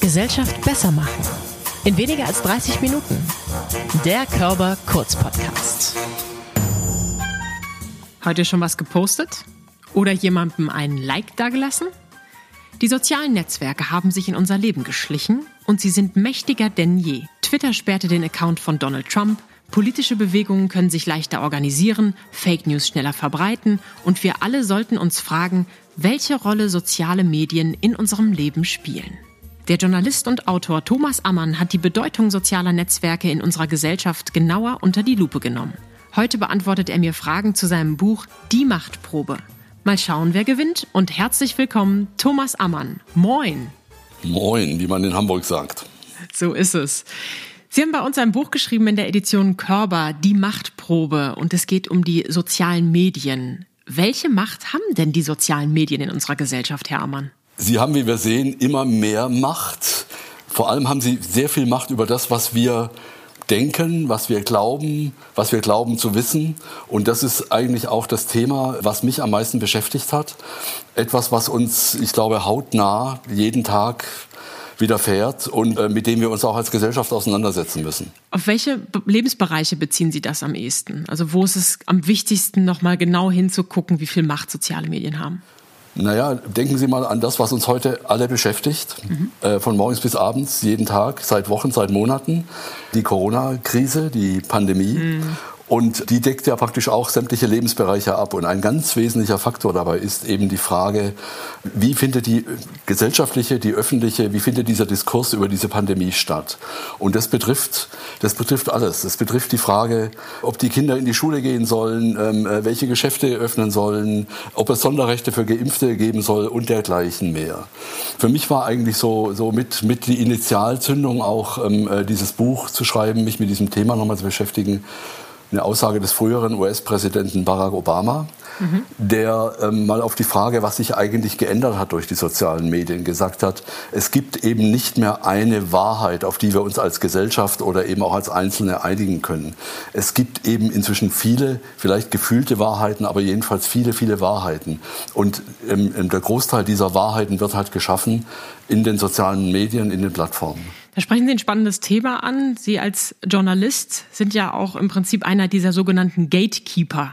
Gesellschaft besser machen. In weniger als 30 Minuten. Der Körper Kurz Podcast. Heute schon was gepostet? Oder jemandem einen Like dagelassen? Die sozialen Netzwerke haben sich in unser Leben geschlichen und sie sind mächtiger denn je. Twitter sperrte den Account von Donald Trump, politische Bewegungen können sich leichter organisieren, Fake News schneller verbreiten und wir alle sollten uns fragen, welche Rolle soziale Medien in unserem Leben spielen. Der Journalist und Autor Thomas Ammann hat die Bedeutung sozialer Netzwerke in unserer Gesellschaft genauer unter die Lupe genommen. Heute beantwortet er mir Fragen zu seinem Buch Die Machtprobe. Mal schauen, wer gewinnt und herzlich willkommen, Thomas Ammann. Moin. Moin, wie man in Hamburg sagt. So ist es. Sie haben bei uns ein Buch geschrieben in der Edition Körber, Die Machtprobe, und es geht um die sozialen Medien. Welche Macht haben denn die sozialen Medien in unserer Gesellschaft, Herr Ammann? Sie haben, wie wir sehen, immer mehr Macht. Vor allem haben sie sehr viel Macht über das, was wir denken, was wir glauben, was wir glauben zu wissen. Und das ist eigentlich auch das Thema, was mich am meisten beschäftigt hat. Etwas, was uns, ich glaube, hautnah jeden Tag widerfährt und äh, mit dem wir uns auch als Gesellschaft auseinandersetzen müssen. Auf welche Lebensbereiche beziehen Sie das am ehesten? Also wo ist es am wichtigsten, nochmal genau hinzugucken, wie viel Macht soziale Medien haben? Naja, denken Sie mal an das, was uns heute alle beschäftigt, mhm. äh, von morgens bis abends, jeden Tag, seit Wochen, seit Monaten. Die Corona-Krise, die Pandemie. Mhm. Und die deckt ja praktisch auch sämtliche Lebensbereiche ab. Und ein ganz wesentlicher Faktor dabei ist eben die Frage, wie findet die gesellschaftliche, die öffentliche, wie findet dieser Diskurs über diese Pandemie statt? Und das betrifft, das betrifft alles. Das betrifft die Frage, ob die Kinder in die Schule gehen sollen, ähm, äh, welche Geschäfte öffnen sollen, ob es Sonderrechte für Geimpfte geben soll und dergleichen mehr. Für mich war eigentlich so, so mit, mit die Initialzündung auch ähm, äh, dieses Buch zu schreiben, mich mit diesem Thema nochmal zu beschäftigen eine Aussage des früheren US-Präsidenten Barack Obama, mhm. der ähm, mal auf die Frage, was sich eigentlich geändert hat durch die sozialen Medien, gesagt hat, es gibt eben nicht mehr eine Wahrheit, auf die wir uns als Gesellschaft oder eben auch als Einzelne einigen können. Es gibt eben inzwischen viele, vielleicht gefühlte Wahrheiten, aber jedenfalls viele, viele Wahrheiten. Und ähm, der Großteil dieser Wahrheiten wird halt geschaffen in den sozialen Medien, in den Plattformen. Da sprechen Sie ein spannendes Thema an. Sie als Journalist sind ja auch im Prinzip einer dieser sogenannten Gatekeeper.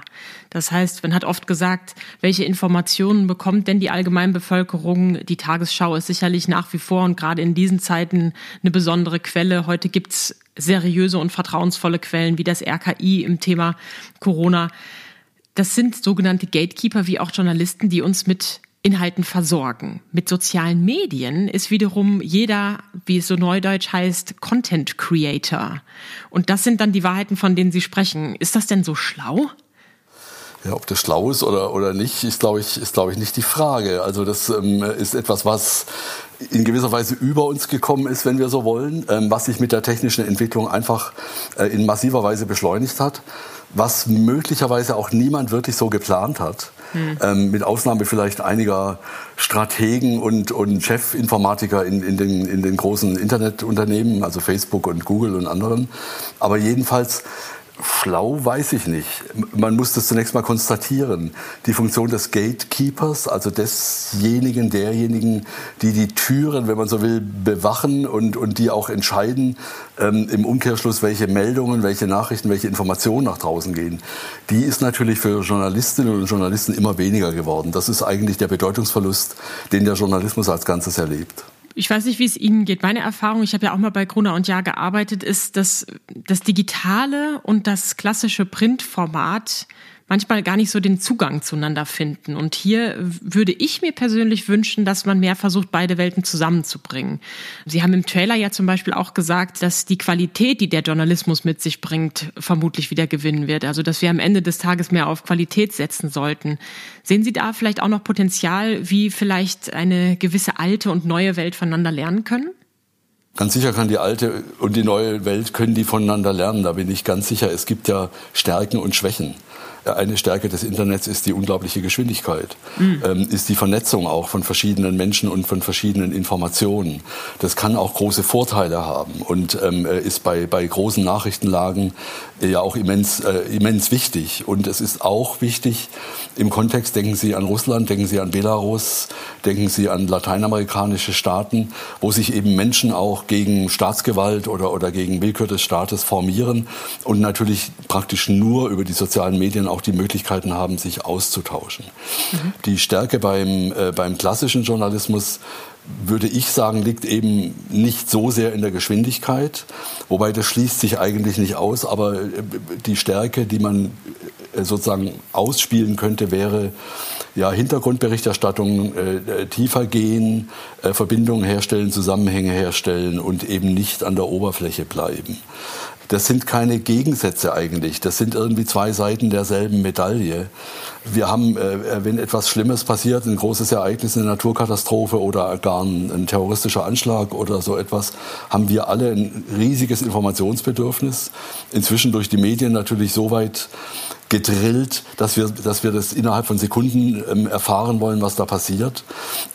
Das heißt, man hat oft gesagt, welche Informationen bekommt denn die Allgemeinbevölkerung? Die Tagesschau ist sicherlich nach wie vor und gerade in diesen Zeiten eine besondere Quelle. Heute gibt's seriöse und vertrauensvolle Quellen wie das RKI im Thema Corona. Das sind sogenannte Gatekeeper wie auch Journalisten, die uns mit Inhalten versorgen. Mit sozialen Medien ist wiederum jeder, wie es so neudeutsch heißt, Content Creator. Und das sind dann die Wahrheiten, von denen Sie sprechen. Ist das denn so schlau? Ja, ob das schlau ist oder, oder nicht, ist, glaube ich, ist, glaube ich, nicht die Frage. Also das ähm, ist etwas, was in gewisser Weise über uns gekommen ist, wenn wir so wollen, ähm, was sich mit der technischen Entwicklung einfach äh, in massiver Weise beschleunigt hat, was möglicherweise auch niemand wirklich so geplant hat. Hm. Ähm, mit Ausnahme vielleicht einiger Strategen und, und Chefinformatiker in, in, den, in den großen Internetunternehmen, also Facebook und Google und anderen. Aber jedenfalls Schlau weiß ich nicht. Man muss das zunächst mal konstatieren. Die Funktion des Gatekeepers, also desjenigen, derjenigen, die die Türen, wenn man so will, bewachen und, und die auch entscheiden, ähm, im Umkehrschluss, welche Meldungen, welche Nachrichten, welche Informationen nach draußen gehen, die ist natürlich für Journalistinnen und Journalisten immer weniger geworden. Das ist eigentlich der Bedeutungsverlust, den der Journalismus als Ganzes erlebt ich weiß nicht, wie es Ihnen geht. Meine Erfahrung, ich habe ja auch mal bei Gruner und Jahr gearbeitet, ist, dass das Digitale und das klassische Printformat manchmal gar nicht so den Zugang zueinander finden. Und hier würde ich mir persönlich wünschen, dass man mehr versucht, beide Welten zusammenzubringen. Sie haben im Trailer ja zum Beispiel auch gesagt, dass die Qualität, die der Journalismus mit sich bringt, vermutlich wieder gewinnen wird. Also dass wir am Ende des Tages mehr auf Qualität setzen sollten. Sehen Sie da vielleicht auch noch Potenzial, wie vielleicht eine gewisse alte und neue Welt voneinander lernen können? Ganz sicher kann die alte und die neue Welt können die voneinander lernen. Da bin ich ganz sicher. Es gibt ja Stärken und Schwächen. Eine Stärke des Internets ist die unglaubliche Geschwindigkeit, mhm. ähm, ist die Vernetzung auch von verschiedenen Menschen und von verschiedenen Informationen. Das kann auch große Vorteile haben und ähm, ist bei, bei großen Nachrichtenlagen ja auch immens, äh, immens wichtig. Und es ist auch wichtig im Kontext, denken Sie an Russland, denken Sie an Belarus, denken Sie an lateinamerikanische Staaten, wo sich eben Menschen auch gegen Staatsgewalt oder, oder gegen Willkür des Staates formieren und natürlich praktisch nur über die sozialen Medien auch die Möglichkeiten haben, sich auszutauschen. Mhm. Die Stärke beim, äh, beim klassischen Journalismus würde ich sagen, liegt eben nicht so sehr in der Geschwindigkeit, wobei das schließt sich eigentlich nicht aus, aber äh, die Stärke, die man äh, sozusagen ausspielen könnte, wäre ja Hintergrundberichterstattung äh, tiefer gehen, äh, Verbindungen herstellen, Zusammenhänge herstellen und eben nicht an der Oberfläche bleiben das sind keine Gegensätze eigentlich. Das sind irgendwie zwei Seiten derselben Medaille. Wir haben, äh, wenn etwas Schlimmes passiert, ein großes Ereignis, eine Naturkatastrophe oder gar ein terroristischer Anschlag oder so etwas, haben wir alle ein riesiges Informationsbedürfnis. Inzwischen durch die Medien natürlich so weit gedrillt, dass wir, dass wir das innerhalb von Sekunden ähm, erfahren wollen, was da passiert.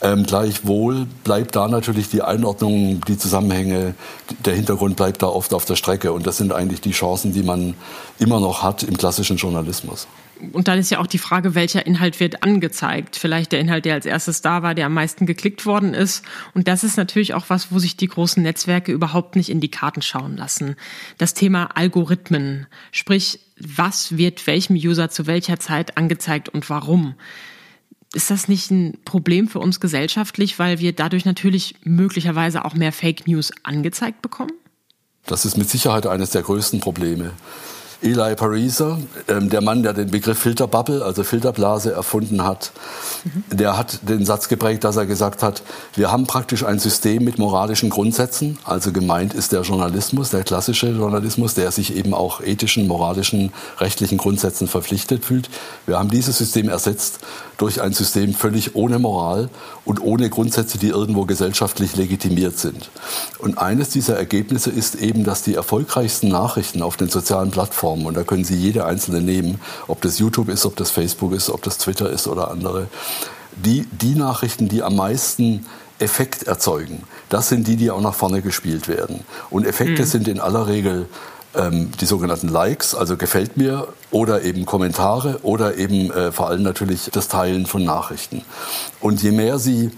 Ähm, gleichwohl bleibt da natürlich die Einordnung, die Zusammenhänge, der Hintergrund bleibt da oft auf der Strecke. Und das sind eigentlich die Chancen, die man immer noch hat im klassischen Journalismus. Und dann ist ja auch die Frage, welcher Inhalt wird angezeigt. Vielleicht der Inhalt, der als erstes da war, der am meisten geklickt worden ist. Und das ist natürlich auch was, wo sich die großen Netzwerke überhaupt nicht in die Karten schauen lassen. Das Thema Algorithmen, sprich, was wird welchem User zu welcher Zeit angezeigt und warum? Ist das nicht ein Problem für uns gesellschaftlich, weil wir dadurch natürlich möglicherweise auch mehr Fake News angezeigt bekommen? Das ist mit Sicherheit eines der größten Probleme. Eli Pariser, ähm, der Mann, der den Begriff Filterbubble, also Filterblase erfunden hat, mhm. der hat den Satz geprägt, dass er gesagt hat, wir haben praktisch ein System mit moralischen Grundsätzen, also gemeint ist der Journalismus, der klassische Journalismus, der sich eben auch ethischen, moralischen, rechtlichen Grundsätzen verpflichtet fühlt. Wir haben dieses System ersetzt durch ein System völlig ohne Moral und ohne Grundsätze, die irgendwo gesellschaftlich legitimiert sind. Und eines dieser Ergebnisse ist eben, dass die erfolgreichsten Nachrichten auf den sozialen Plattformen Plattformen und da können Sie jede einzelne nehmen, ob das YouTube ist, ob das Facebook ist, ob das Twitter ist oder andere. Die, die Nachrichten, die am meisten Effekt erzeugen, das sind die, die auch nach vorne gespielt werden. Und Effekte mhm. sind in aller Regel ähm, die sogenannten Likes, also gefällt mir, oder eben Kommentare oder eben äh, vor allem natürlich das Teilen von Nachrichten. Und je mehr Sie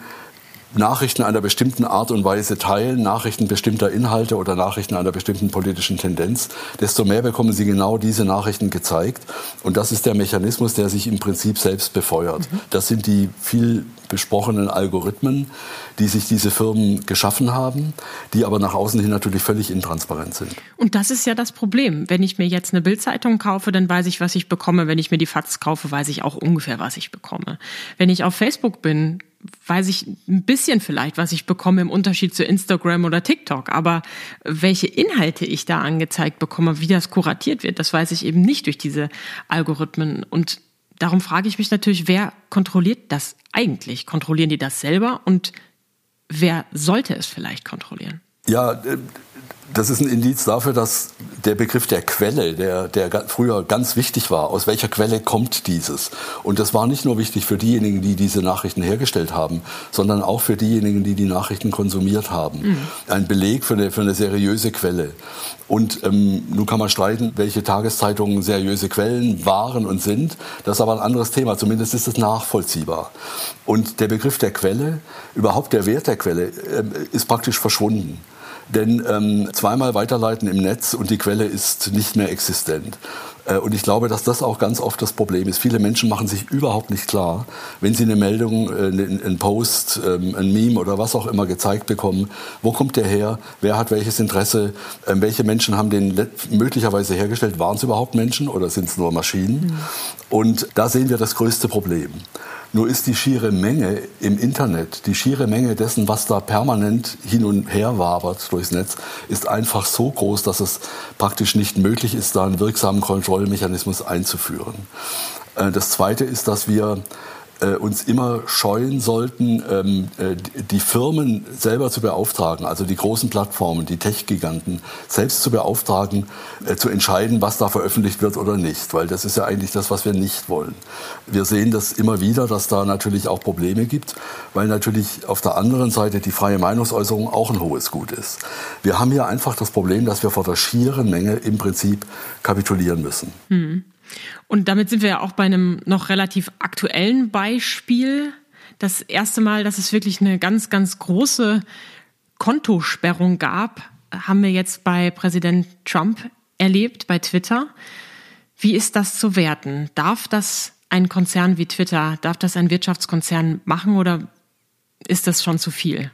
Nachrichten einer bestimmten Art und Weise teilen, Nachrichten bestimmter Inhalte oder Nachrichten einer bestimmten politischen Tendenz, desto mehr bekommen sie genau diese Nachrichten gezeigt. Und das ist der Mechanismus, der sich im Prinzip selbst befeuert. Mhm. Das sind die viel besprochenen Algorithmen, die sich diese Firmen geschaffen haben, die aber nach außen hin natürlich völlig intransparent sind. Und das ist ja das Problem. Wenn ich mir jetzt eine Bildzeitung kaufe, dann weiß ich, was ich bekomme. Wenn ich mir die FATS kaufe, weiß ich auch ungefähr, was ich bekomme. Wenn ich auf Facebook bin, weiß ich ein bisschen vielleicht, was ich bekomme im Unterschied zu Instagram oder TikTok. Aber welche Inhalte ich da angezeigt bekomme, wie das kuratiert wird, das weiß ich eben nicht durch diese Algorithmen. Und darum frage ich mich natürlich, wer kontrolliert das eigentlich? Kontrollieren die das selber? Und wer sollte es vielleicht kontrollieren? Ja, äh, das ist ein Indiz dafür, dass der Begriff der Quelle, der, der früher ganz wichtig war, aus welcher Quelle kommt dieses? Und das war nicht nur wichtig für diejenigen, die diese Nachrichten hergestellt haben, sondern auch für diejenigen, die die Nachrichten konsumiert haben. Mhm. Ein Beleg für eine, für eine seriöse Quelle. Und ähm, nun kann man streiten, welche Tageszeitungen seriöse Quellen waren und sind. Das ist aber ein anderes Thema. Zumindest ist es nachvollziehbar. Und der Begriff der Quelle, überhaupt der Wert der Quelle, äh, ist praktisch verschwunden. Denn ähm, zweimal weiterleiten im Netz und die Quelle ist nicht mehr existent. Äh, und ich glaube, dass das auch ganz oft das Problem ist. Viele Menschen machen sich überhaupt nicht klar, wenn sie eine Meldung, äh, einen Post, ähm, ein Meme oder was auch immer gezeigt bekommen, wo kommt der her, wer hat welches Interesse, ähm, welche Menschen haben den möglicherweise hergestellt, waren es überhaupt Menschen oder sind es nur Maschinen? Mhm. Und da sehen wir das größte Problem. Nur ist die schiere Menge im Internet, die schiere Menge dessen, was da permanent hin und her wabert durchs Netz, ist einfach so groß, dass es praktisch nicht möglich ist, da einen wirksamen Kontrollmechanismus einzuführen. Äh, das Zweite ist, dass wir äh, uns immer scheuen sollten, ähm, äh, die Firmen selber zu beauftragen, also die großen Plattformen, die Tech-Giganten, selbst zu beauftragen, äh, zu entscheiden, was da veröffentlicht wird oder nicht. Weil das ist ja eigentlich das, was wir nicht wollen. Wir sehen das immer wieder, dass da natürlich auch Probleme gibt, weil natürlich auf der anderen Seite die freie Meinungsäußerung auch ein hohes Gut ist. Wir haben hier einfach das Problem, dass wir vor der schieren Menge im Prinzip kapitulieren müssen. Hm. Und damit sind wir ja auch bei einem noch relativ aktuellen Beispiel. Das erste Mal, dass es wirklich eine ganz, ganz große Kontosperrung gab, haben wir jetzt bei Präsident Trump erlebt, bei Twitter. Wie ist das zu werten? Darf das ein Konzern wie Twitter, darf das ein Wirtschaftskonzern machen oder ist das schon zu viel?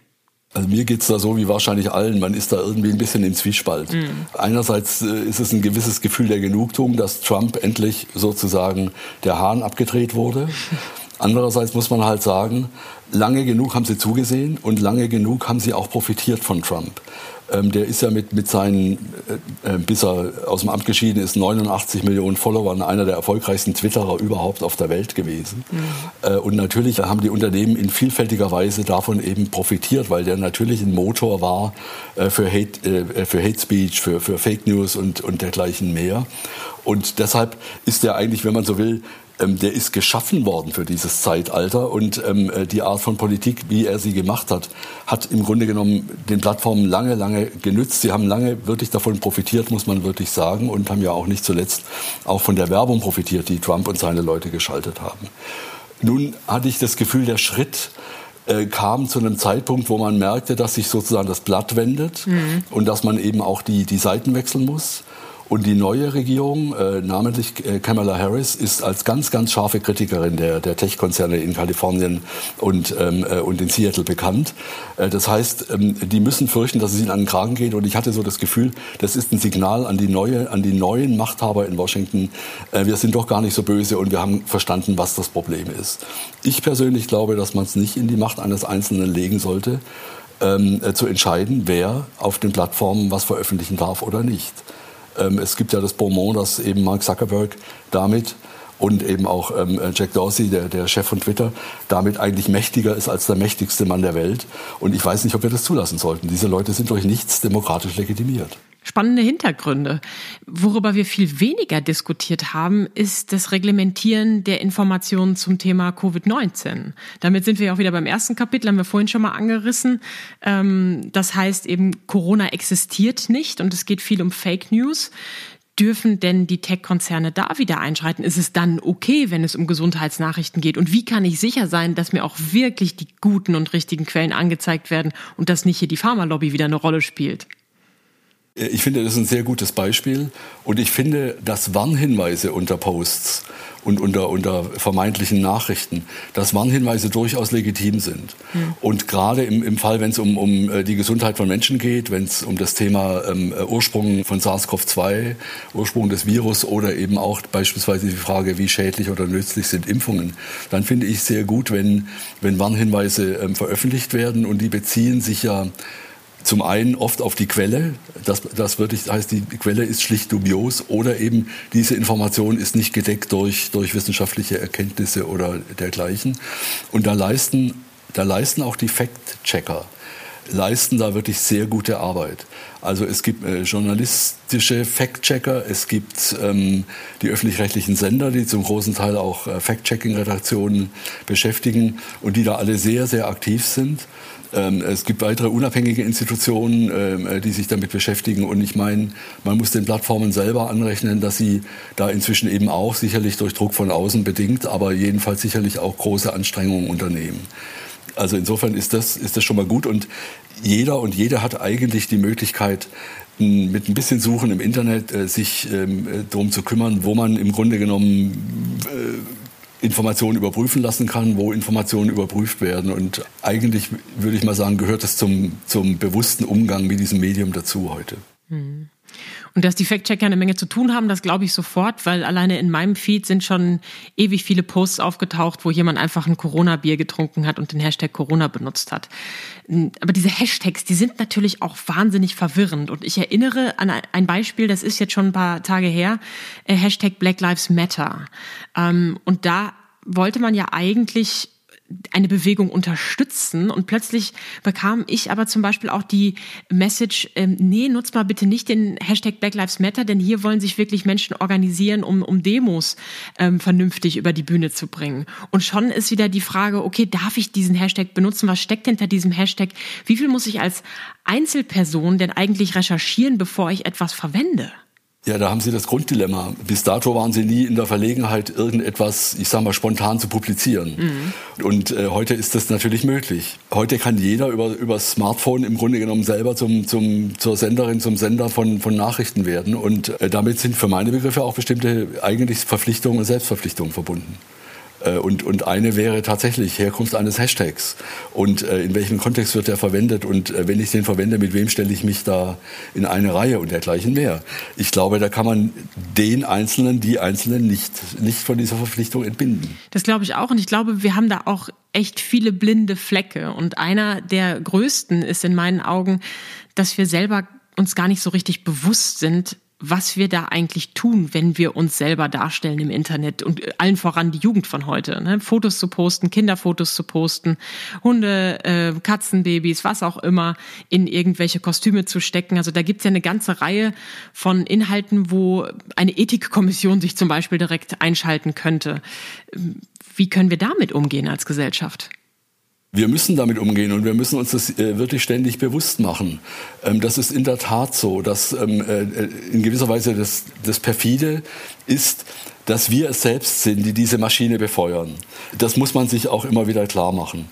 Also mir geht's da so wie wahrscheinlich allen. Man ist da irgendwie ein bisschen im Zwiespalt. Mhm. Einerseits äh, ist es ein gewisses Gefühl der Genugtuung, dass Trump endlich sozusagen der Hahn abgedreht wurde. Andererseits muss man halt sagen, lange genug haben sie zugesehen und lange genug haben sie auch profitiert von Trump. Ähm, der ist ja mit, mit seinen, äh, äh, bis er aus dem Amt geschieden ist, 89 Millionen Followern einer der erfolgreichsten Twitterer überhaupt auf der Welt gewesen. Mhm. Äh, und natürlich haben die Unternehmen in vielfältiger Weise davon eben profitiert, weil der natürlich ein Motor war äh, für, Hate, äh, für Hate Speech, für, für Fake News und, und dergleichen mehr. Und deshalb ist er eigentlich, wenn man so will, ähm, der ist geschaffen worden für dieses Zeitalter und ähm, äh, die Art von Politik, wie er sie gemacht hat, hat im Grunde genommen den Plattformen lange, lange genützt. Sie haben lange wirklich davon profitiert, muss man wirklich sagen, und haben ja auch nicht zuletzt auch von der Werbung profitiert, die Trump und seine Leute geschaltet haben. Nun hatte ich das Gefühl, der Schritt äh, kam zu einem Zeitpunkt, wo man merkte, dass sich sozusagen das Blatt wendet mhm. und dass man eben auch die, die Seiten wechseln muss. Und die neue Regierung, äh, namentlich äh, Kamala Harris, ist als ganz, ganz scharfe Kritikerin der, der Tech-Konzerne in Kalifornien und, ähm, äh, und in Seattle bekannt. Äh, das heißt, ähm, die müssen fürchten, dass es ihnen an den Kragen geht. Und ich hatte so das Gefühl, das ist ein Signal an die, neue, an die neuen Machthaber in Washington. Äh, wir sind doch gar nicht so böse und wir haben verstanden, was das Problem ist. Ich persönlich glaube, dass man es nicht in die Macht eines Einzelnen legen sollte, ähm, äh, zu entscheiden, wer auf den Plattformen was veröffentlichen darf oder nicht. Ähm, es gibt ja das Bonbon, dass eben Mark Zuckerberg damit und eben auch ähm, Jack Dorsey, der, der Chef von Twitter, damit eigentlich mächtiger ist als der mächtigste Mann der Welt. Und ich weiß nicht, ob wir das zulassen sollten. Diese Leute sind durch nichts demokratisch legitimiert spannende Hintergründe. Worüber wir viel weniger diskutiert haben, ist das Reglementieren der Informationen zum Thema Covid-19. Damit sind wir auch wieder beim ersten Kapitel, haben wir vorhin schon mal angerissen. Ähm, das heißt eben, Corona existiert nicht und es geht viel um Fake News. Dürfen denn die Tech-Konzerne da wieder einschreiten? Ist es dann okay, wenn es um Gesundheitsnachrichten geht? Und wie kann ich sicher sein, dass mir auch wirklich die guten und richtigen Quellen angezeigt werden und dass nicht hier die Pharmalobby wieder eine Rolle spielt? Äh, ich finde, das ist ein sehr gutes Beispiel. Und ich finde, dass Warnhinweise unter Posts und unter, unter vermeintlichen Nachrichten, dass Warnhinweise durchaus legitim sind. Mhm. Und gerade im, im Fall, wenn es um, um äh, die Gesundheit von Menschen geht, wenn es um das Thema ähm, äh, Ursprung von SARS-CoV-2, Ursprung des Virus oder eben auch beispielsweise die Frage, wie schädlich oder nützlich sind Impfungen, dann finde ich sehr gut, wenn, wenn Warnhinweise ähm, veröffentlicht werden und die beziehen sich ja zum einen oft auf die Quelle, das, das wirklich heißt, die Quelle ist schlicht dubios oder eben diese Information ist nicht gedeckt durch, durch wissenschaftliche Erkenntnisse oder dergleichen. Und da leisten, da leisten auch die Fact-Checker, leisten da wirklich sehr gute Arbeit. Also es gibt äh, journalistische Fact-Checker, es gibt ähm, die öffentlich-rechtlichen Sender, die zum großen Teil auch äh, Fact-Checking-Redaktionen beschäftigen und die da alle sehr, sehr aktiv sind. Ähm, es gibt weitere unabhängige Institutionen, ähm, äh, die sich damit beschäftigen. Und ich meine, man muss den Plattformen selber anrechnen, dass sie da inzwischen eben auch sicherlich durch Druck von außen bedingt, aber jedenfalls sicherlich auch große Anstrengungen unternehmen. Also insofern ist das, ist das schon mal gut. Und jeder und jede hat eigentlich die Möglichkeit, mit ein bisschen Suchen im Internet äh, sich ähm, äh, darum zu kümmern, wo man im Grunde genommen Informationen überprüfen lassen kann, wo Informationen überprüft werden. Und eigentlich würde ich mal sagen, gehört das zum, zum bewussten Umgang mit diesem Medium dazu heute. Hm. Und dass die Fact-Checker eine Menge zu tun haben, das glaube ich sofort, weil alleine in meinem Feed sind schon ewig viele Posts aufgetaucht, wo jemand einfach ein Corona-Bier getrunken hat und den Hashtag Corona benutzt hat. Aber diese Hashtags, die sind natürlich auch wahnsinnig verwirrend. Und ich erinnere an ein Beispiel, das ist jetzt schon ein paar Tage her, äh, Hashtag Black Lives Matter. Ähm, und da wollte man ja eigentlich eine Bewegung unterstützen. Und plötzlich bekam ich aber zum Beispiel auch die Message, ähm, nee, nutzt mal bitte nicht den Hashtag Black Lives Matter, denn hier wollen sich wirklich Menschen organisieren, um, um Demos ähm, vernünftig über die Bühne zu bringen. Und schon ist wieder die Frage, okay, darf ich diesen Hashtag benutzen? Was steckt hinter diesem Hashtag? Wie viel muss ich als Einzelperson denn eigentlich recherchieren, bevor ich etwas verwende? Ja, da haben Sie das Grunddilemma. Bis dato waren Sie nie in der Verlegenheit, irgendetwas, ich sage mal, spontan zu publizieren. Mhm. Und äh, heute ist das natürlich möglich. Heute kann jeder über, über das Smartphone im Grunde genommen selber zum, zum, zur Senderin, zum Sender von, von Nachrichten werden. Und äh, damit sind für meine Begriffe auch bestimmte eigentlich Verpflichtungen und Selbstverpflichtungen verbunden. Äh, und, und eine wäre tatsächlich Herkunft eines Hashtags. Und äh, in welchem Kontext wird der verwendet? Und äh, wenn ich den verwende, mit wem stelle ich mich da in eine Reihe und dergleichen mehr? Ich glaube, da kann man den Einzelnen, die Einzelnen nicht, nicht von dieser Verpflichtung entbinden. Das glaube ich auch. Und ich glaube, wir haben da auch echt viele blinde Flecke. Und einer der größten ist in meinen Augen, dass wir selber uns gar nicht so richtig bewusst sind, was wir da eigentlich tun, wenn wir uns selber darstellen im Internet und allen voran die Jugend von heute. Ne? Fotos zu posten, Kinderfotos zu posten, Hunde, äh, Katzenbabys, was auch immer, in irgendwelche Kostüme zu stecken. Also da gibt's ja eine ganze Reihe von Inhalten, wo eine Ethikkommission sich zum Beispiel direkt einschalten könnte. Wie können wir damit umgehen als Gesellschaft? Wir müssen damit umgehen und wir müssen uns das äh, wirklich ständig bewusst machen. Ähm, das ist in der Tat so, dass ähm, äh, in gewisser Weise das, das perfide ist, dass wir es selbst sind, die diese Maschine befeuern. Das muss man sich auch immer wieder klar machen.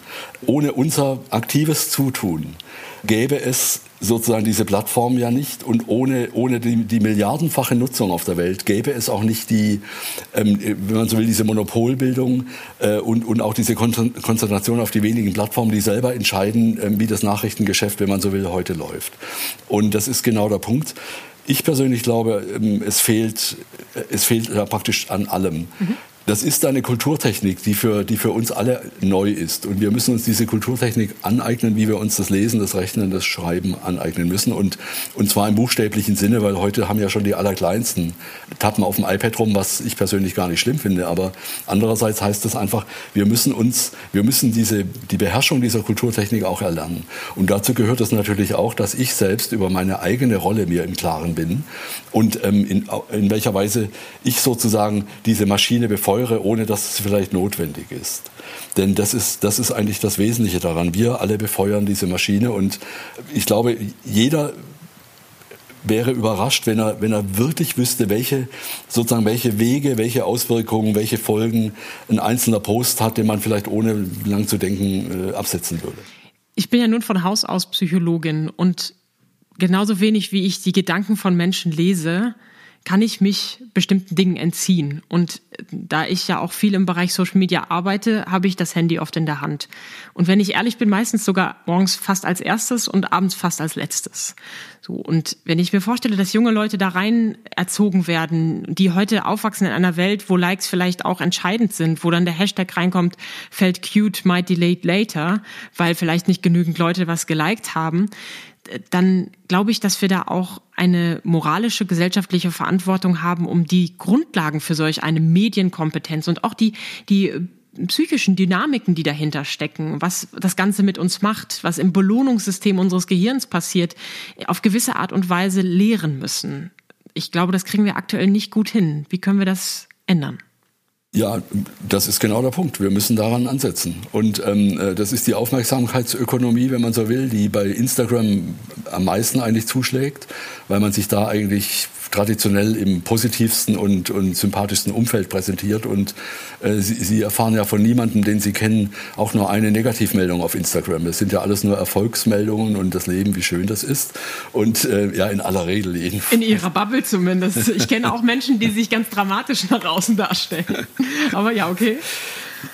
Ohne unser aktives Zutun gäbe es sozusagen diese Plattform ja nicht und ohne, ohne die, die milliardenfache Nutzung auf der Welt gäbe es auch nicht die, ähm, wenn man so will, diese Monopolbildung äh, und, und auch diese Konzentration auf die wenigen Plattformen, die selber entscheiden, äh, wie das Nachrichtengeschäft, wenn man so will, heute läuft. Und das ist genau der Punkt. Ich persönlich glaube, ähm, es fehlt, es fehlt praktisch an allem. Mhm. Das ist eine Kulturtechnik, die für, die für uns alle neu ist. Und wir müssen uns diese Kulturtechnik aneignen, wie wir uns das Lesen, das Rechnen, das Schreiben aneignen müssen. Und, und zwar im buchstäblichen Sinne, weil heute haben ja schon die Allerkleinsten tappen auf dem iPad rum, was ich persönlich gar nicht schlimm finde. Aber andererseits heißt das einfach, wir müssen uns, wir müssen diese, die Beherrschung dieser Kulturtechnik auch erlernen. Und dazu gehört es natürlich auch, dass ich selbst über meine eigene Rolle mir im Klaren bin und ähm, in, in welcher Weise ich sozusagen diese Maschine befeuere teure, ohne dass es vielleicht notwendig ist. Denn das ist, das ist eigentlich das Wesentliche daran. Wir alle befeuern diese Maschine und ich glaube, jeder wäre überrascht, wenn er, wenn er wirklich wüsste, welche, sozusagen, welche Wege, welche Auswirkungen, welche Folgen ein einzelner Post hat, den man vielleicht ohne lang zu denken äh, absetzen würde. Ich bin ja nun von Haus aus Psychologin und genauso wenig wie ich die Gedanken von Menschen lese, kann ich mich bestimmten Dingen entziehen. Und da ich ja auch viel im Bereich Social Media arbeite, habe ich das Handy oft in der Hand. Und wenn ich ehrlich bin, meistens sogar morgens fast als erstes und abends fast als letztes. So. Und wenn ich mir vorstelle, dass junge Leute da rein erzogen werden, die heute aufwachsen in einer Welt, wo Likes vielleicht auch entscheidend sind, wo dann der Hashtag reinkommt, felt cute, might delete later, weil vielleicht nicht genügend Leute was geliked haben, dann glaube ich, dass wir da auch eine moralische, gesellschaftliche Verantwortung haben, um die Grundlagen für solch eine Medienkompetenz und auch die, die psychischen Dynamiken, die dahinter stecken, was das Ganze mit uns macht, was im Belohnungssystem unseres Gehirns passiert, auf gewisse Art und Weise lehren müssen. Ich glaube, das kriegen wir aktuell nicht gut hin. Wie können wir das ändern? Ja, das ist genau der Punkt. Wir müssen daran ansetzen. Und ähm, äh, das ist die Aufmerksamkeitsökonomie, wenn man so will, die bei Instagram am meisten eigentlich zuschlägt, weil man sich da eigentlich traditionell im positivsten und, und sympathischsten Umfeld präsentiert. Und äh, sie, sie erfahren ja von niemandem, den Sie kennen, auch nur eine Negativmeldung auf Instagram. Das sind ja alles nur Erfolgsmeldungen und das Leben, wie schön das ist. Und äh, ja, in aller Regel jedenfalls. In ihrer Bubble zumindest. Ich kenne auch Menschen, die sich ganz dramatisch nach außen darstellen. Aber ja, okay.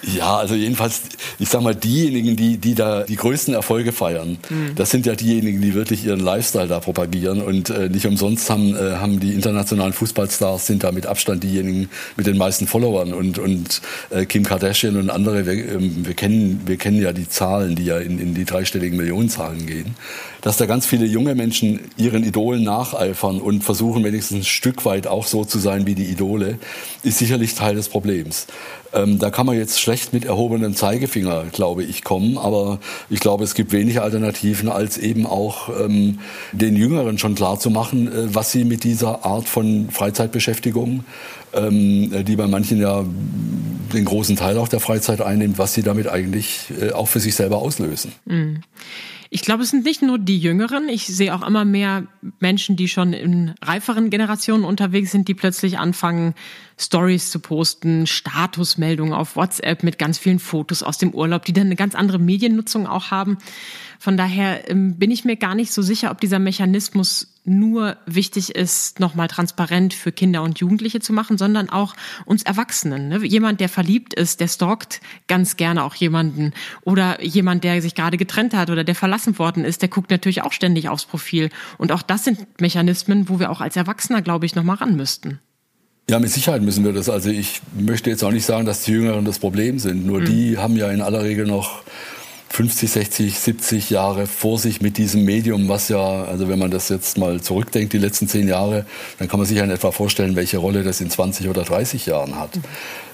Ja, also jedenfalls, ich sag mal, diejenigen, die, die da die größten Erfolge feiern, mhm. das sind ja diejenigen, die wirklich ihren Lifestyle da propagieren und äh, nicht umsonst haben, äh, haben die internationalen Fußballstars sind da mit Abstand diejenigen mit den meisten Followern und, und äh, Kim Kardashian und andere, wir, äh, wir, kennen, wir kennen ja die Zahlen, die ja in, in die dreistelligen Millionenzahlen gehen, dass da ganz viele junge Menschen ihren Idolen nacheifern und versuchen wenigstens ein Stück weit auch so zu sein wie die Idole, ist sicherlich Teil des Problems. Ähm, da kann man jetzt schlecht mit erhobenem Zeigefinger, glaube ich, kommen. Aber ich glaube, es gibt wenige Alternativen, als eben auch ähm, den Jüngeren schon klar zu machen, äh, was sie mit dieser Art von Freizeitbeschäftigung, ähm, die bei manchen ja den großen Teil auch der Freizeit einnimmt, was sie damit eigentlich äh, auch für sich selber auslösen. Mhm. Ich glaube, es sind nicht nur die Jüngeren. Ich sehe auch immer mehr Menschen, die schon in reiferen Generationen unterwegs sind, die plötzlich anfangen, Stories zu posten, Statusmeldungen auf WhatsApp mit ganz vielen Fotos aus dem Urlaub, die dann eine ganz andere Mediennutzung auch haben. Von daher ähm, bin ich mir gar nicht so sicher, ob dieser Mechanismus nur wichtig ist, nochmal transparent für Kinder und Jugendliche zu machen, sondern auch uns Erwachsenen. Ne? Jemand, der verliebt ist, der stalkt ganz gerne auch jemanden. Oder jemand, der sich gerade getrennt hat oder der verlassen worden ist, der guckt natürlich auch ständig aufs Profil. Und auch das sind Mechanismen, wo wir auch als Erwachsener, glaube ich, nochmal ran müssten. Ja, mit Sicherheit müssen wir das. Also ich möchte jetzt auch nicht sagen, dass die Jüngeren das Problem sind. Nur mhm. die haben ja in aller Regel noch 50, 60, 70 Jahre vor sich mit diesem Medium, was ja, also wenn man das jetzt mal zurückdenkt, die letzten zehn Jahre, dann kann man sich ja in etwa vorstellen, welche Rolle das in 20 oder 30 Jahren hat.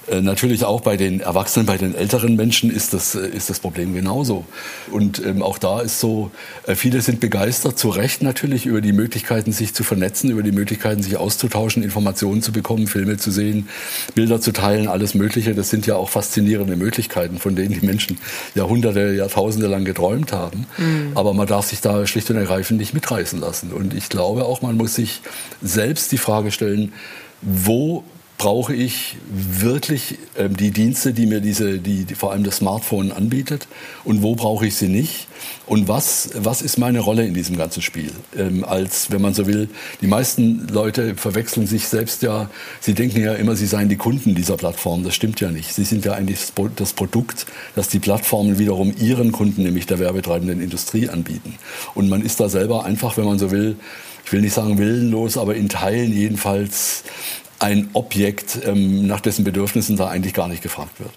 Äh, natürlich auch bei den Erwachsenen, bei den älteren Menschen ist das, äh, ist das Problem genauso. Und ähm, auch da ist so, äh, viele sind begeistert, zu Recht natürlich, über die Möglichkeiten, sich zu vernetzen, über die Möglichkeiten, sich auszutauschen, Informationen zu bekommen, Filme zu sehen, Bilder zu teilen, alles Mögliche. Das sind ja auch faszinierende Möglichkeiten, von denen die Menschen Jahrhunderte, Jahrtausende lang geträumt haben. Mhm. Aber man darf sich da schlicht und ergreifend nicht mitreißen lassen. Und ich glaube auch, man muss sich selbst die Frage stellen, wo brauche ich wirklich ähm, die Dienste, die mir diese, die, die, vor allem das Smartphone anbietet und wo brauche ich sie nicht und was, was ist meine Rolle in diesem ganzen Spiel? Ähm, als, wenn man so will, die meisten Leute verwechseln sich selbst ja, sie denken ja immer, sie seien die Kunden dieser Plattform. Das stimmt ja nicht. Sie sind ja eigentlich das Produkt, das die Plattformen wiederum ihren Kunden, nämlich der werbetreibenden Industrie, anbieten. Und man ist da selber einfach, wenn man so will, ich will nicht sagen willenlos, aber in Teilen jedenfalls ein Objekt, ähm, nach dessen Bedürfnissen da eigentlich gar nicht gefragt wird.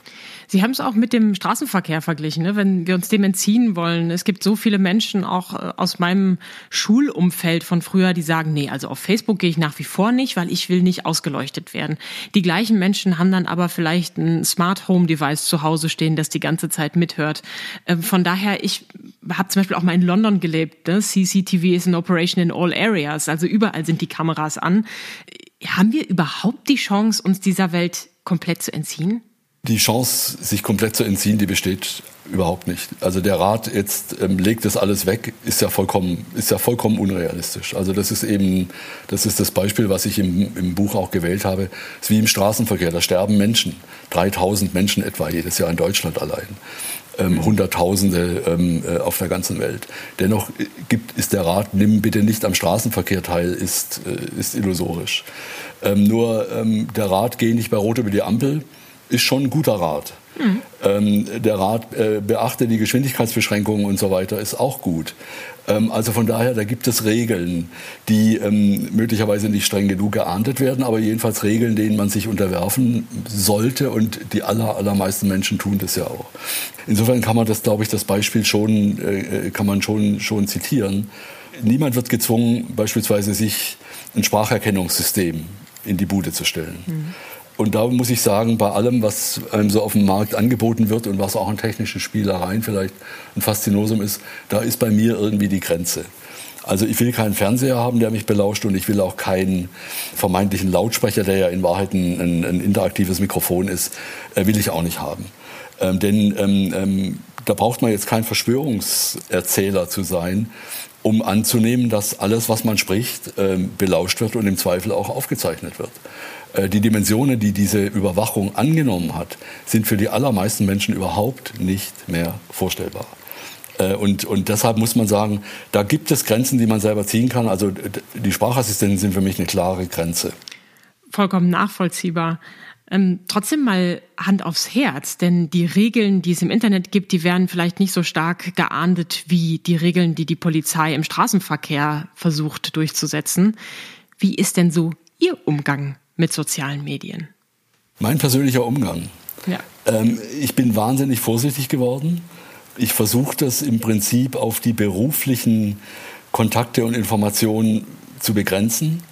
Sie haben es auch mit dem Straßenverkehr verglichen, ne? wenn wir uns dem entziehen wollen. Es gibt so viele Menschen auch äh, aus meinem Schulumfeld von früher, die sagen, nee, also auf Facebook gehe ich nach wie vor nicht, weil ich will nicht ausgeleuchtet werden. Die gleichen Menschen haben dann aber vielleicht ein Smart Home Device zu Hause stehen, das die ganze Zeit mithört. Ähm, von daher, ich habe zum Beispiel auch mal in London gelebt. Ne? CCTV is in operation in all areas, also überall sind die Kameras an. Haben wir überhaupt die Chance, uns dieser Welt komplett zu entziehen? Die Chance, sich komplett zu entziehen, die besteht überhaupt nicht. Also der Rat jetzt ähm, legt das alles weg, ist ja vollkommen, ist ja vollkommen unrealistisch. Also das ist eben, das ist das Beispiel, was ich im, im Buch auch gewählt habe. Es ist wie im Straßenverkehr, da sterben Menschen, 3000 Menschen etwa jedes Jahr in Deutschland allein. Ähm, Hunderttausende ähm, äh, auf der ganzen Welt. Dennoch gibt, ist der Rat, nimm bitte nicht am Straßenverkehr teil, ist, äh, ist illusorisch. Ähm, nur ähm, der Rat, geh nicht bei Rot über die Ampel, ist schon ein guter Rat. Mhm. Ähm, der Rat äh, beachte die Geschwindigkeitsbeschränkungen und so weiter, ist auch gut. Ähm, also von daher, da gibt es Regeln, die ähm, möglicherweise nicht streng genug geahndet werden, aber jedenfalls Regeln, denen man sich unterwerfen sollte und die aller, allermeisten Menschen tun das ja auch. Insofern kann man das, glaube ich, das Beispiel schon, äh, kann man schon, schon zitieren. Niemand wird gezwungen, beispielsweise sich ein Spracherkennungssystem in die Bude zu stellen. Mhm. Und da muss ich sagen, bei allem, was einem so auf dem Markt angeboten wird und was auch an technischen Spielereien vielleicht ein Faszinosum ist, da ist bei mir irgendwie die Grenze. Also ich will keinen Fernseher haben, der mich belauscht und ich will auch keinen vermeintlichen Lautsprecher, der ja in Wahrheit ein, ein, ein interaktives Mikrofon ist, äh, will ich auch nicht haben. Ähm, denn ähm, ähm, da braucht man jetzt kein Verschwörungserzähler zu sein, um anzunehmen, dass alles, was man spricht, ähm, belauscht wird und im Zweifel auch aufgezeichnet wird. Äh, die Dimensionen, die diese Überwachung angenommen hat, sind für die allermeisten Menschen überhaupt nicht mehr vorstellbar. Äh, und, und deshalb muss man sagen, da gibt es Grenzen, die man selber ziehen kann. Also die Sprachassistenten sind für mich eine klare Grenze. Vollkommen nachvollziehbar. Ähm, trotzdem mal Hand aufs Herz, denn die Regeln, die es im Internet gibt, die werden vielleicht nicht so stark geahndet wie die Regeln, die die Polizei im Straßenverkehr versucht durchzusetzen. Wie ist denn so Ihr Umgang mit sozialen Medien? Mein persönlicher Umgang. Ja. Ähm, ich bin wahnsinnig vorsichtig geworden. Ich versuche das im Prinzip auf die beruflichen Kontakte und Informationen zu begrenzen.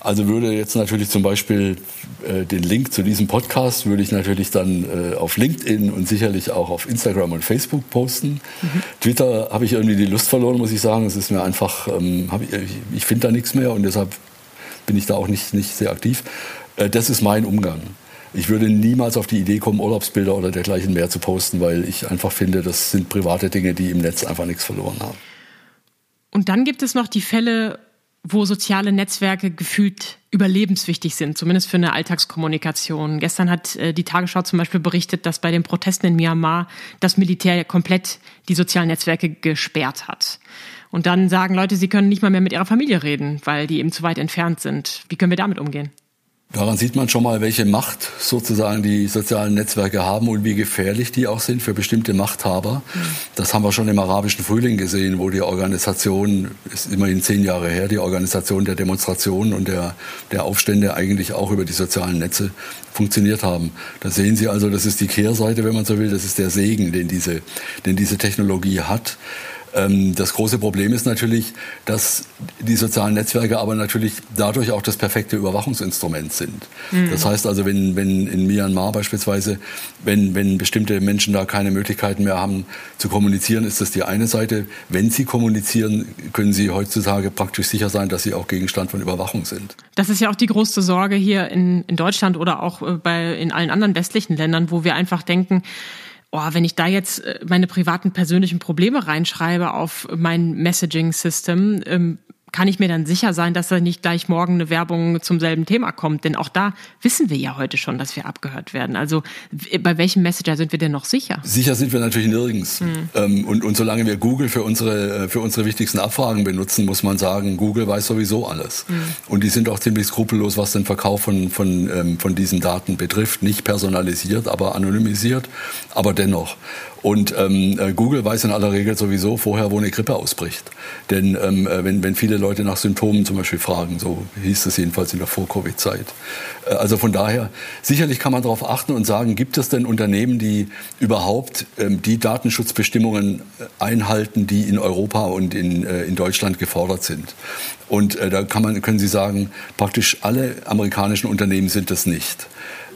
Also würde jetzt natürlich zum Beispiel äh, den Link zu diesem Podcast würde ich natürlich dann äh, auf LinkedIn und sicherlich auch auf Instagram und Facebook posten. Mhm. Twitter habe ich irgendwie die Lust verloren, muss ich sagen. Es ist mir einfach, ähm, ich, ich finde da nichts mehr und deshalb bin ich da auch nicht, nicht sehr aktiv. Äh, das ist mein Umgang. Ich würde niemals auf die Idee kommen, Urlaubsbilder oder dergleichen mehr zu posten, weil ich einfach finde, das sind private Dinge, die im Netz einfach nichts verloren haben. Und dann gibt es noch die Fälle, wo soziale Netzwerke gefühlt überlebenswichtig sind, zumindest für eine Alltagskommunikation. Gestern hat äh, die Tagesschau zum Beispiel berichtet, dass bei den Protesten in Myanmar das Militär komplett die sozialen Netzwerke gesperrt hat. Und dann sagen Leute, sie können nicht mal mehr mit ihrer Familie reden, weil die eben zu weit entfernt sind. Wie können wir damit umgehen? Daran sieht man schon mal, welche Macht sozusagen die sozialen Netzwerke haben und wie gefährlich die auch sind für bestimmte Machthaber. Das haben wir schon im arabischen Frühling gesehen, wo die Organisation, ist immerhin zehn Jahre her, die Organisation der Demonstrationen und der, der Aufstände eigentlich auch über die sozialen Netze funktioniert haben. Da sehen Sie also, das ist die Kehrseite, wenn man so will, das ist der Segen, den diese, den diese Technologie hat. Ähm, das große Problem ist natürlich, dass die sozialen Netzwerke aber natürlich dadurch auch das perfekte Überwachungsinstrument sind. Mhm. Das heißt also, wenn, wenn in Myanmar beispielsweise, wenn, wenn bestimmte Menschen da keine Möglichkeiten mehr haben zu kommunizieren, ist das die eine Seite. Wenn sie kommunizieren, können sie heutzutage praktisch sicher sein, dass sie auch Gegenstand von Überwachung sind. Das ist ja auch die große Sorge hier in, in Deutschland oder auch äh, bei, in allen anderen westlichen Ländern, wo wir einfach denken, oh, wenn ich da jetzt äh, meine privaten persönlichen Probleme reinschreibe auf mein Messaging-System, ähm, kann ich mir dann sicher sein, dass da nicht gleich morgen eine Werbung zum selben Thema kommt? Denn auch da wissen wir ja heute schon, dass wir abgehört werden. Also bei welchem Messenger sind wir denn noch sicher? Sicher sind wir natürlich nirgends. Mhm. und, und solange wir Google für unsere, äh, für unsere wichtigsten Abfragen benutzen, muss man sagen, Google weiß sowieso alles. Mhm. Und die sind auch ziemlich skrupellos, was den Verkauf von, von, ähm, von diesen Daten betrifft. Nicht personalisiert, aber anonymisiert, aber dennoch. Und ähm, äh, Google weiß in aller Regel sowieso vorher, wo eine Grippe ausbricht. Denn ähm, äh, wenn, wenn viele Leute nach Symptomen zum Beispiel fragen, so hieß es jedenfalls in der Vor-Covid-Zeit. Äh, also von daher, sicherlich kann man darauf achten und sagen, gibt es denn Unternehmen, die überhaupt ähm, die Datenschutzbestimmungen einhalten, die in Europa und in, äh, in Deutschland gefordert sind? Und äh, da kann man, können Sie sagen, praktisch alle amerikanischen Unternehmen sind das nicht.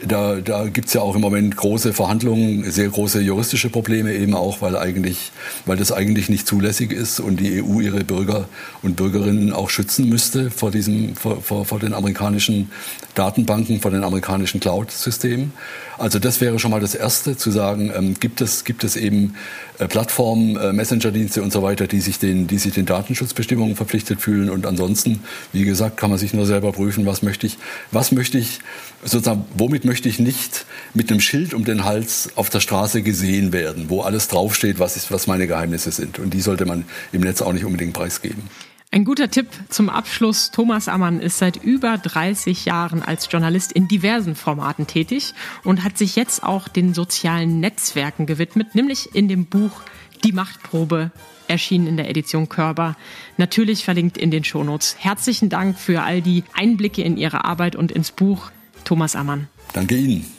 Da, da gibt es ja auch im Moment große Verhandlungen, sehr große juristische Probleme eben auch, weil eigentlich, weil das eigentlich nicht zulässig ist und die EU ihre Bürger und Bürgerinnen auch schützen müsste vor diesem, vor, vor, vor den amerikanischen Datenbanken, vor den amerikanischen Cloud-Systemen. Also das wäre schon mal das Erste, zu sagen, ähm, gibt, es, gibt es eben äh, Plattformen, äh, Messenger-Dienste und so weiter, die sich, den, die sich den Datenschutzbestimmungen verpflichtet fühlen. Und ansonsten, wie gesagt, kann man sich nur selber prüfen, was möchte ich, was möchte ich, sozusagen, womit möchte ich nicht mit einem Schild um den Hals auf der Straße gesehen werden, wo alles draufsteht, was, ist, was meine Geheimnisse sind. Und die sollte man im Netz auch nicht unbedingt preisgeben. Ein guter Tipp zum Abschluss. Thomas Ammann ist seit über 30 Jahren als Journalist in diversen Formaten tätig und hat sich jetzt auch den sozialen Netzwerken gewidmet, nämlich in dem Buch Die Machtprobe, erschienen in der Edition Körber. Natürlich verlinkt in den Shownotes. Herzlichen Dank für all die Einblicke in Ihre Arbeit und ins Buch, Thomas Ammann. Danke Ihnen.